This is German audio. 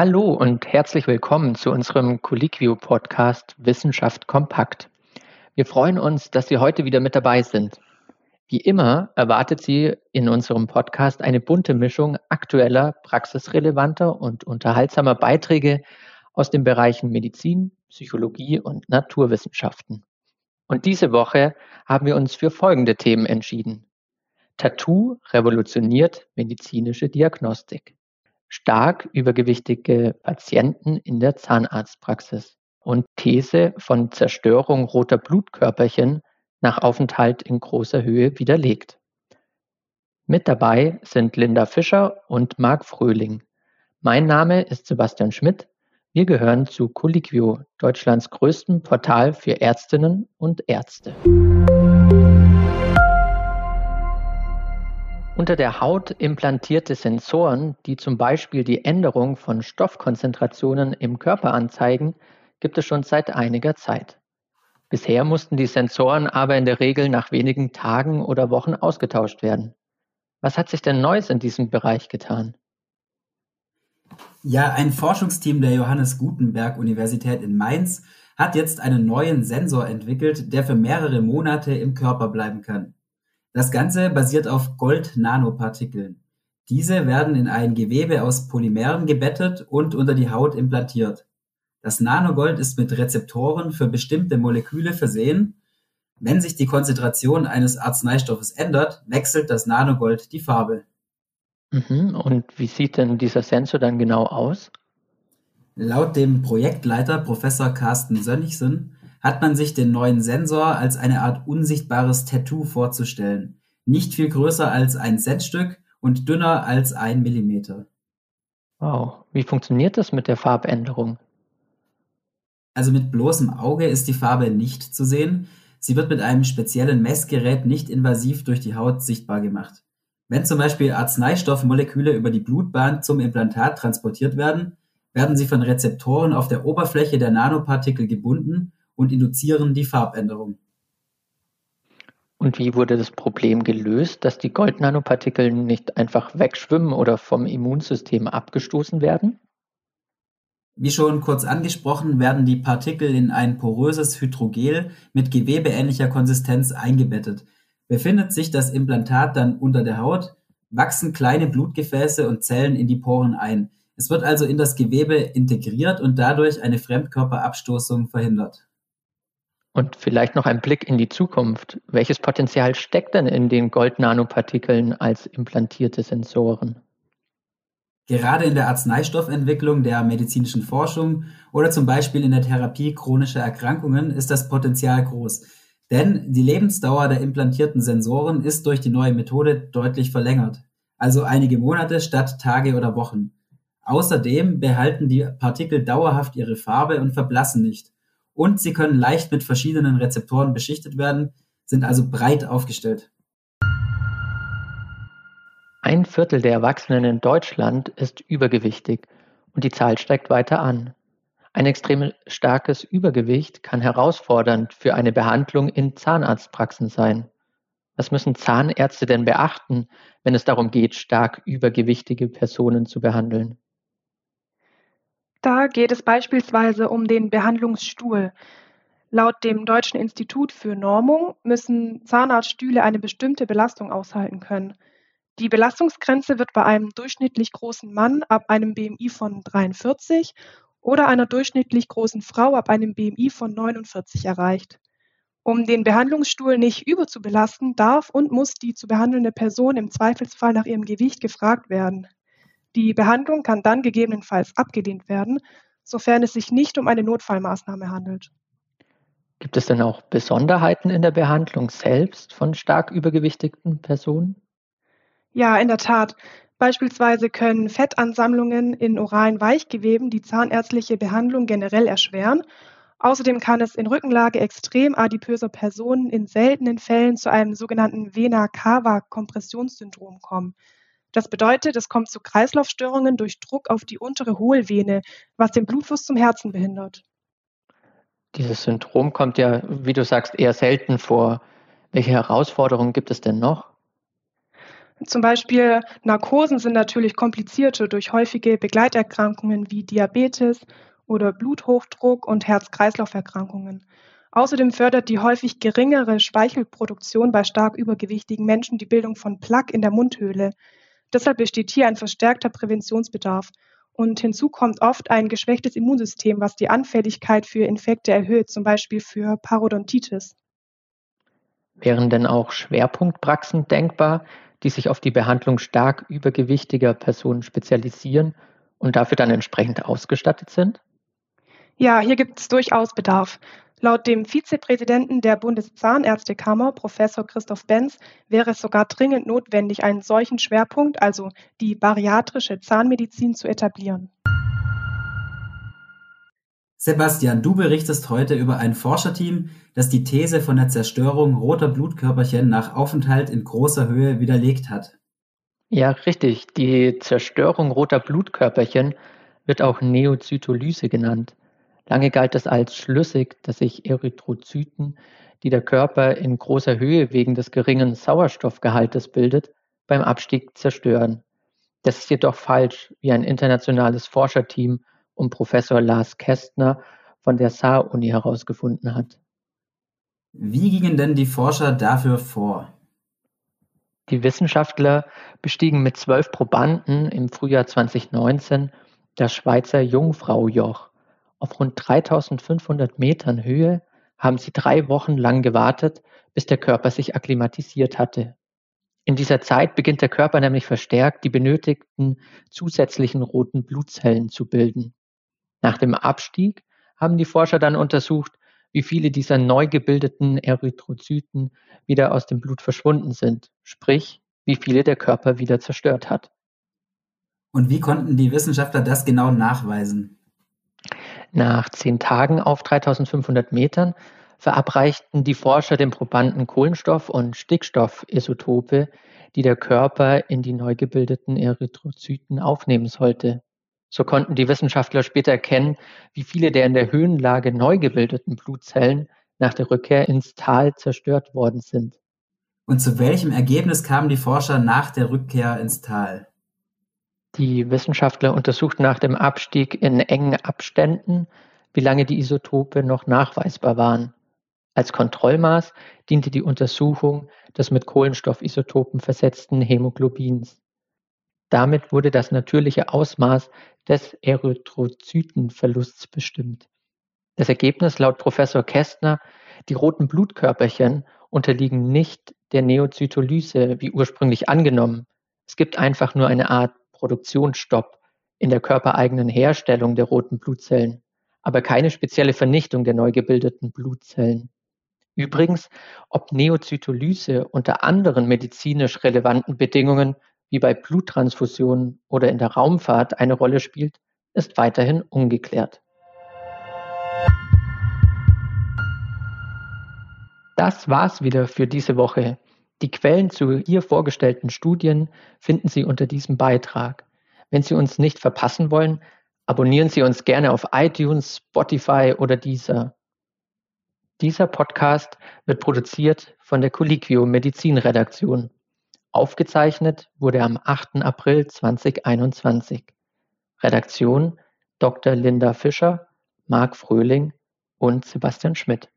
Hallo und herzlich willkommen zu unserem Colliquio-Podcast Wissenschaft kompakt. Wir freuen uns, dass Sie heute wieder mit dabei sind. Wie immer erwartet Sie in unserem Podcast eine bunte Mischung aktueller, praxisrelevanter und unterhaltsamer Beiträge aus den Bereichen Medizin, Psychologie und Naturwissenschaften. Und diese Woche haben wir uns für folgende Themen entschieden. Tattoo revolutioniert medizinische Diagnostik stark übergewichtige Patienten in der Zahnarztpraxis und These von Zerstörung roter Blutkörperchen nach Aufenthalt in großer Höhe widerlegt. Mit dabei sind Linda Fischer und Marc Fröhling. Mein Name ist Sebastian Schmidt. Wir gehören zu Colliquio, Deutschlands größtem Portal für Ärztinnen und Ärzte. Unter der Haut implantierte Sensoren, die zum Beispiel die Änderung von Stoffkonzentrationen im Körper anzeigen, gibt es schon seit einiger Zeit. Bisher mussten die Sensoren aber in der Regel nach wenigen Tagen oder Wochen ausgetauscht werden. Was hat sich denn Neues in diesem Bereich getan? Ja, ein Forschungsteam der Johannes Gutenberg Universität in Mainz hat jetzt einen neuen Sensor entwickelt, der für mehrere Monate im Körper bleiben kann. Das Ganze basiert auf Gold-Nanopartikeln. Diese werden in ein Gewebe aus Polymeren gebettet und unter die Haut implantiert. Das Nanogold ist mit Rezeptoren für bestimmte Moleküle versehen. Wenn sich die Konzentration eines Arzneistoffes ändert, wechselt das Nanogold die Farbe. Mhm. Und wie sieht denn dieser Sensor dann genau aus? Laut dem Projektleiter Professor Carsten Sönnigsen hat man sich den neuen Sensor als eine Art unsichtbares Tattoo vorzustellen, nicht viel größer als ein Centstück und dünner als ein Millimeter. Wow, wie funktioniert das mit der Farbänderung? Also mit bloßem Auge ist die Farbe nicht zu sehen. Sie wird mit einem speziellen Messgerät nicht invasiv durch die Haut sichtbar gemacht. Wenn zum Beispiel Arzneistoffmoleküle über die Blutbahn zum Implantat transportiert werden, werden sie von Rezeptoren auf der Oberfläche der Nanopartikel gebunden und induzieren die Farbänderung. Und wie wurde das Problem gelöst, dass die Goldnanopartikel nicht einfach wegschwimmen oder vom Immunsystem abgestoßen werden? Wie schon kurz angesprochen, werden die Partikel in ein poröses Hydrogel mit gewebeähnlicher Konsistenz eingebettet. Befindet sich das Implantat dann unter der Haut, wachsen kleine Blutgefäße und Zellen in die Poren ein. Es wird also in das Gewebe integriert und dadurch eine Fremdkörperabstoßung verhindert. Und vielleicht noch ein Blick in die Zukunft. Welches Potenzial steckt denn in den Goldnanopartikeln als implantierte Sensoren? Gerade in der Arzneistoffentwicklung, der medizinischen Forschung oder zum Beispiel in der Therapie chronischer Erkrankungen ist das Potenzial groß. Denn die Lebensdauer der implantierten Sensoren ist durch die neue Methode deutlich verlängert. Also einige Monate statt Tage oder Wochen. Außerdem behalten die Partikel dauerhaft ihre Farbe und verblassen nicht und sie können leicht mit verschiedenen Rezeptoren beschichtet werden, sind also breit aufgestellt. Ein Viertel der Erwachsenen in Deutschland ist übergewichtig und die Zahl steigt weiter an. Ein extrem starkes Übergewicht kann herausfordernd für eine Behandlung in Zahnarztpraxen sein. Was müssen Zahnärzte denn beachten, wenn es darum geht, stark übergewichtige Personen zu behandeln? Da geht es beispielsweise um den Behandlungsstuhl. Laut dem Deutschen Institut für Normung müssen Zahnarztstühle eine bestimmte Belastung aushalten können. Die Belastungsgrenze wird bei einem durchschnittlich großen Mann ab einem BMI von 43 oder einer durchschnittlich großen Frau ab einem BMI von 49 erreicht. Um den Behandlungsstuhl nicht überzubelasten, darf und muss die zu behandelnde Person im Zweifelsfall nach ihrem Gewicht gefragt werden. Die Behandlung kann dann gegebenenfalls abgelehnt werden, sofern es sich nicht um eine Notfallmaßnahme handelt. Gibt es denn auch Besonderheiten in der Behandlung selbst von stark übergewichtigten Personen? Ja, in der Tat. Beispielsweise können Fettansammlungen in oralen Weichgeweben die zahnärztliche Behandlung generell erschweren. Außerdem kann es in Rückenlage extrem adipöser Personen in seltenen Fällen zu einem sogenannten Vena-Cava-Kompressionssyndrom kommen. Das bedeutet, es kommt zu Kreislaufstörungen durch Druck auf die untere Hohlvene, was den Blutfluss zum Herzen behindert. Dieses Syndrom kommt ja, wie du sagst, eher selten vor. Welche Herausforderungen gibt es denn noch? Zum Beispiel Narkosen sind natürlich komplizierter durch häufige Begleiterkrankungen wie Diabetes oder Bluthochdruck und Herz-Kreislauf-Erkrankungen. Außerdem fördert die häufig geringere Speichelproduktion bei stark übergewichtigen Menschen die Bildung von Plaque in der Mundhöhle. Deshalb besteht hier ein verstärkter Präventionsbedarf. Und hinzu kommt oft ein geschwächtes Immunsystem, was die Anfälligkeit für Infekte erhöht, zum Beispiel für Parodontitis. Wären denn auch Schwerpunktpraxen denkbar, die sich auf die Behandlung stark übergewichtiger Personen spezialisieren und dafür dann entsprechend ausgestattet sind? Ja, hier gibt es durchaus Bedarf. Laut dem Vizepräsidenten der Bundeszahnärztekammer, Professor Christoph Benz, wäre es sogar dringend notwendig, einen solchen Schwerpunkt, also die bariatrische Zahnmedizin, zu etablieren. Sebastian, du berichtest heute über ein Forscherteam, das die These von der Zerstörung roter Blutkörperchen nach Aufenthalt in großer Höhe widerlegt hat. Ja, richtig. Die Zerstörung roter Blutkörperchen wird auch Neozytolyse genannt. Lange galt es als schlüssig, dass sich Erythrozyten, die der Körper in großer Höhe wegen des geringen Sauerstoffgehaltes bildet, beim Abstieg zerstören. Das ist jedoch falsch, wie ein internationales Forscherteam um Professor Lars Kästner von der Saar-Uni herausgefunden hat. Wie gingen denn die Forscher dafür vor? Die Wissenschaftler bestiegen mit zwölf Probanden im Frühjahr 2019 das Schweizer Jungfraujoch. Auf rund 3500 Metern Höhe haben sie drei Wochen lang gewartet, bis der Körper sich akklimatisiert hatte. In dieser Zeit beginnt der Körper nämlich verstärkt, die benötigten zusätzlichen roten Blutzellen zu bilden. Nach dem Abstieg haben die Forscher dann untersucht, wie viele dieser neu gebildeten Erythrozyten wieder aus dem Blut verschwunden sind, sprich, wie viele der Körper wieder zerstört hat. Und wie konnten die Wissenschaftler das genau nachweisen? Nach zehn Tagen auf 3500 Metern verabreichten die Forscher den Probanden Kohlenstoff- und Stickstoffisotope, die der Körper in die neu gebildeten Erythrozyten aufnehmen sollte. So konnten die Wissenschaftler später erkennen, wie viele der in der Höhenlage neu gebildeten Blutzellen nach der Rückkehr ins Tal zerstört worden sind. Und zu welchem Ergebnis kamen die Forscher nach der Rückkehr ins Tal? Die Wissenschaftler untersuchten nach dem Abstieg in engen Abständen, wie lange die Isotope noch nachweisbar waren. Als Kontrollmaß diente die Untersuchung des mit Kohlenstoffisotopen versetzten Hämoglobins. Damit wurde das natürliche Ausmaß des Erythrozytenverlusts bestimmt. Das Ergebnis laut Professor Kästner, die roten Blutkörperchen unterliegen nicht der Neozytolyse wie ursprünglich angenommen. Es gibt einfach nur eine Art Produktionsstopp in der körpereigenen Herstellung der roten Blutzellen, aber keine spezielle Vernichtung der neu gebildeten Blutzellen. Übrigens, ob Neozytolyse unter anderen medizinisch relevanten Bedingungen wie bei Bluttransfusionen oder in der Raumfahrt eine Rolle spielt, ist weiterhin ungeklärt. Das war's wieder für diese Woche. Die Quellen zu hier vorgestellten Studien finden Sie unter diesem Beitrag. Wenn Sie uns nicht verpassen wollen, abonnieren Sie uns gerne auf iTunes, Spotify oder Deezer. Dieser Podcast wird produziert von der Colliquio Medizinredaktion. Aufgezeichnet wurde am 8. April 2021. Redaktion Dr. Linda Fischer, Marc Fröhling und Sebastian Schmidt.